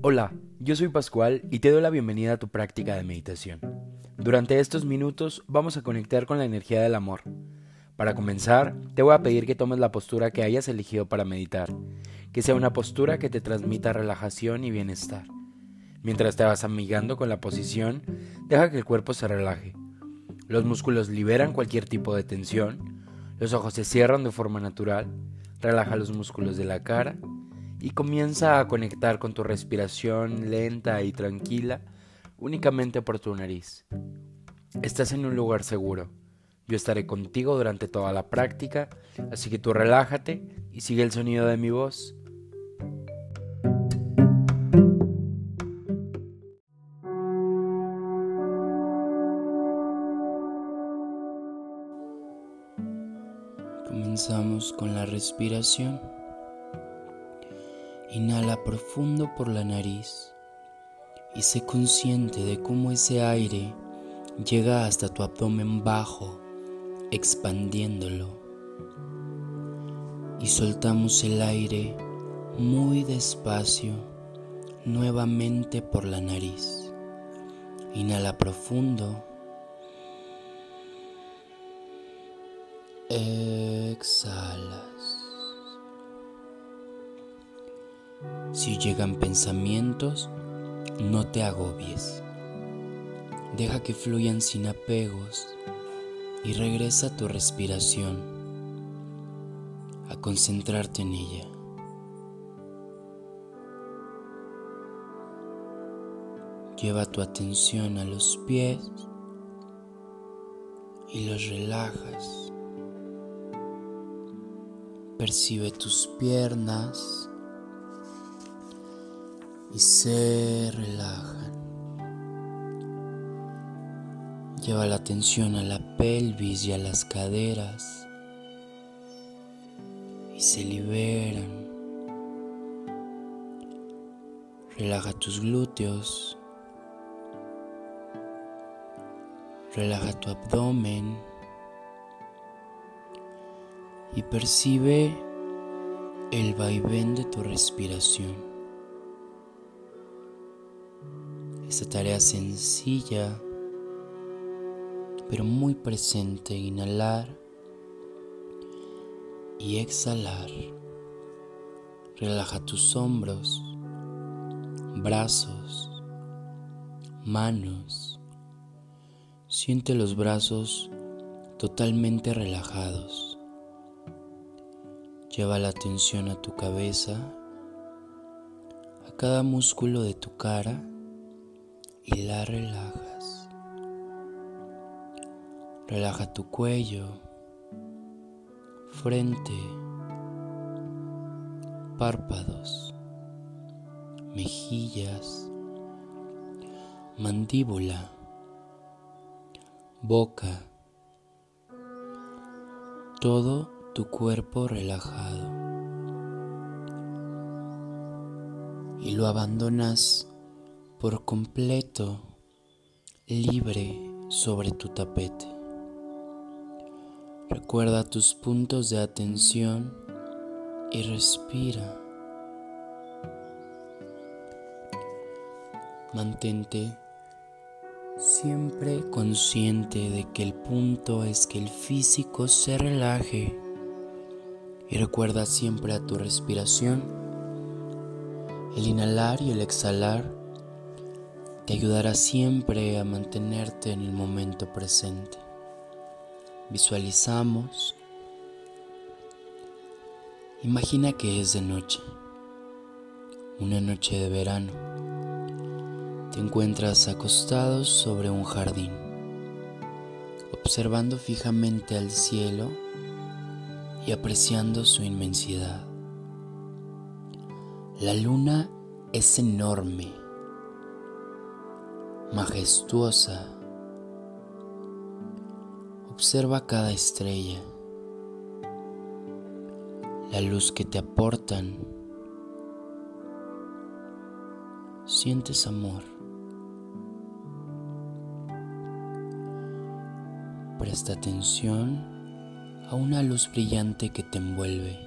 Hola, yo soy Pascual y te doy la bienvenida a tu práctica de meditación. Durante estos minutos vamos a conectar con la energía del amor. Para comenzar, te voy a pedir que tomes la postura que hayas elegido para meditar, que sea una postura que te transmita relajación y bienestar. Mientras te vas amigando con la posición, deja que el cuerpo se relaje. Los músculos liberan cualquier tipo de tensión, los ojos se cierran de forma natural, relaja los músculos de la cara y comienza a conectar con tu respiración lenta y tranquila únicamente por tu nariz. Estás en un lugar seguro. Yo estaré contigo durante toda la práctica, así que tú relájate y sigue el sonido de mi voz. Comenzamos con la respiración. Inhala profundo por la nariz y sé consciente de cómo ese aire llega hasta tu abdomen bajo, expandiéndolo. Y soltamos el aire muy despacio nuevamente por la nariz. Inhala profundo. Exhalas. Si llegan pensamientos, no te agobies. Deja que fluyan sin apegos y regresa a tu respiración, a concentrarte en ella. Lleva tu atención a los pies y los relajas. Percibe tus piernas y se relajan. Lleva la atención a la pelvis y a las caderas y se liberan. Relaja tus glúteos. Relaja tu abdomen y percibe el vaivén de tu respiración. Esta tarea sencilla, pero muy presente, inhalar y exhalar. Relaja tus hombros, brazos, manos. Siente los brazos totalmente relajados. Lleva la atención a tu cabeza, a cada músculo de tu cara y la relajas. Relaja tu cuello, frente, párpados, mejillas, mandíbula, boca, todo tu cuerpo relajado. Y lo abandonas por completo libre sobre tu tapete. Recuerda tus puntos de atención y respira. Mantente siempre consciente de que el punto es que el físico se relaje y recuerda siempre a tu respiración, el inhalar y el exhalar te ayudará siempre a mantenerte en el momento presente. Visualizamos. Imagina que es de noche, una noche de verano. Te encuentras acostado sobre un jardín, observando fijamente al cielo y apreciando su inmensidad. La luna es enorme majestuosa. Observa cada estrella, la luz que te aportan. Sientes amor. Presta atención a una luz brillante que te envuelve.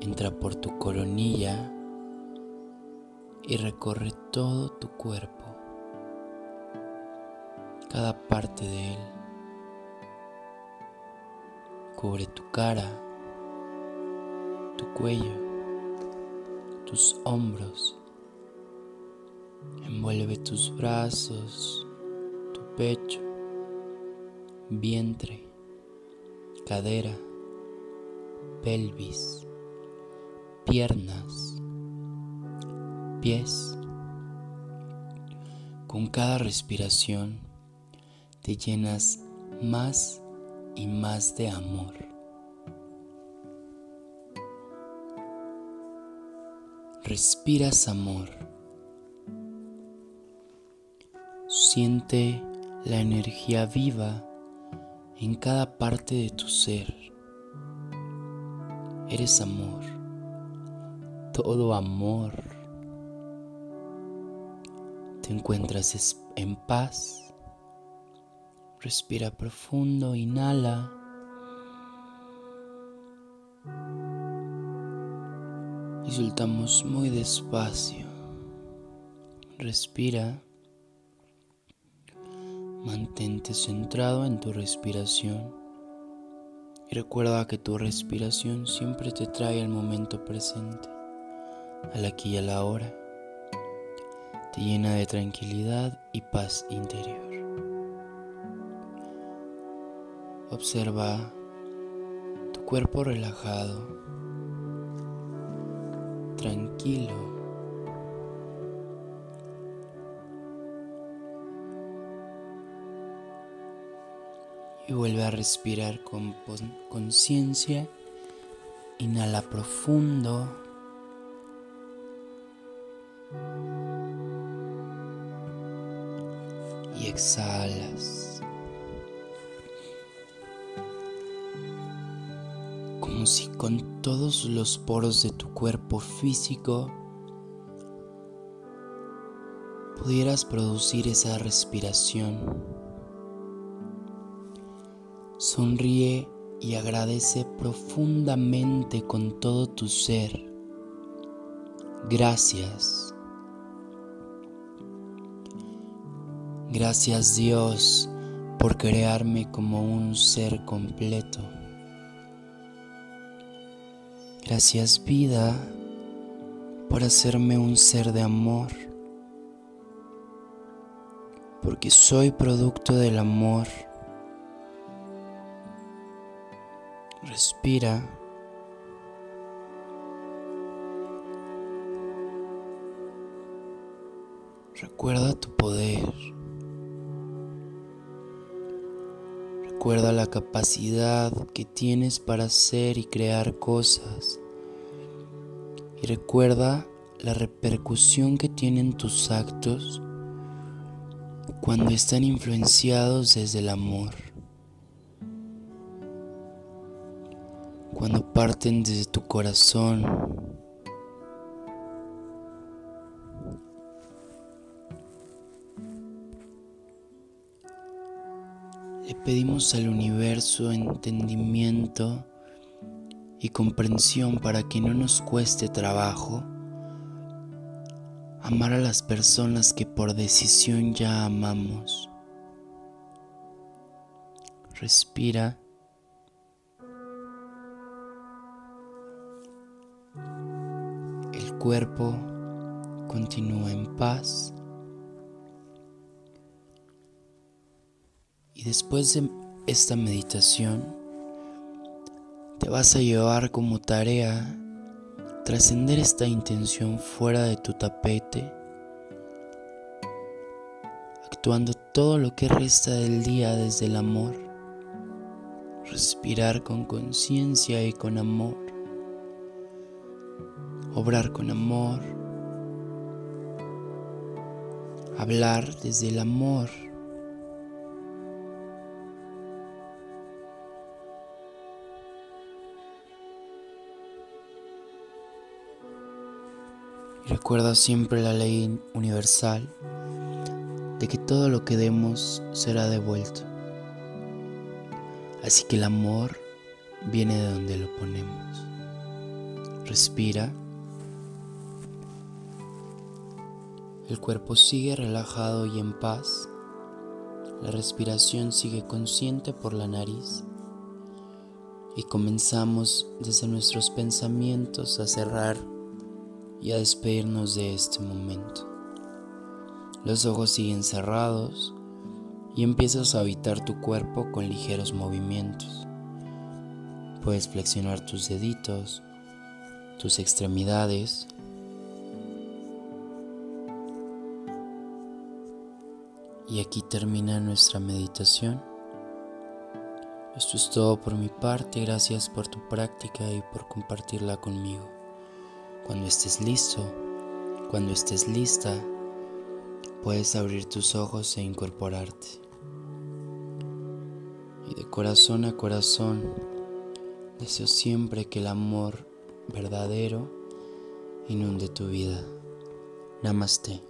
Entra por tu coronilla y recorre todo tu cuerpo, cada parte de él. Cubre tu cara, tu cuello, tus hombros, envuelve tus brazos, tu pecho, vientre, cadera, pelvis, piernas, pies. Con cada respiración te llenas más y más de amor. Respiras amor. Siente la energía viva en cada parte de tu ser. Eres amor, todo amor. Te encuentras en paz Respira profundo, inhala. Y soltamos muy despacio. Respira. Mantente centrado en tu respiración. Y recuerda que tu respiración siempre te trae al momento presente, al aquí y a la hora. Llena de tranquilidad y paz interior. Observa tu cuerpo relajado, tranquilo. Y vuelve a respirar con conciencia. Inhala profundo. Y exhalas. como si con todos los poros de tu cuerpo físico pudieras producir esa respiración. Sonríe y agradece profundamente con todo tu ser. Gracias. Gracias Dios por crearme como un ser completo. Gracias vida por hacerme un ser de amor, porque soy producto del amor. Respira. Recuerda tu poder. Recuerda la capacidad que tienes para hacer y crear cosas. Y recuerda la repercusión que tienen tus actos cuando están influenciados desde el amor. Cuando parten desde tu corazón pedimos al universo entendimiento y comprensión para que no nos cueste trabajo amar a las personas que por decisión ya amamos. Respira. El cuerpo continúa en paz. Y después de esta meditación, te vas a llevar como tarea trascender esta intención fuera de tu tapete, actuando todo lo que resta del día desde el amor, respirar con conciencia y con amor, obrar con amor, hablar desde el amor Recuerda siempre la ley universal de que todo lo que demos será devuelto. Así que el amor viene de donde lo ponemos. Respira. El cuerpo sigue relajado y en paz. La respiración sigue consciente por la nariz. Y comenzamos desde nuestros pensamientos a cerrar y a despedirnos de este momento. Los ojos siguen cerrados y empiezas a habitar tu cuerpo con ligeros movimientos. Puedes flexionar tus deditos, tus extremidades Y aquí termina nuestra meditación. Esto es todo por mi parte, gracias por tu práctica y por compartirla conmigo. Cuando estés listo, cuando estés lista, puedes abrir tus ojos e incorporarte. Y de corazón a corazón, deseo siempre que el amor verdadero inunde tu vida. Namaste.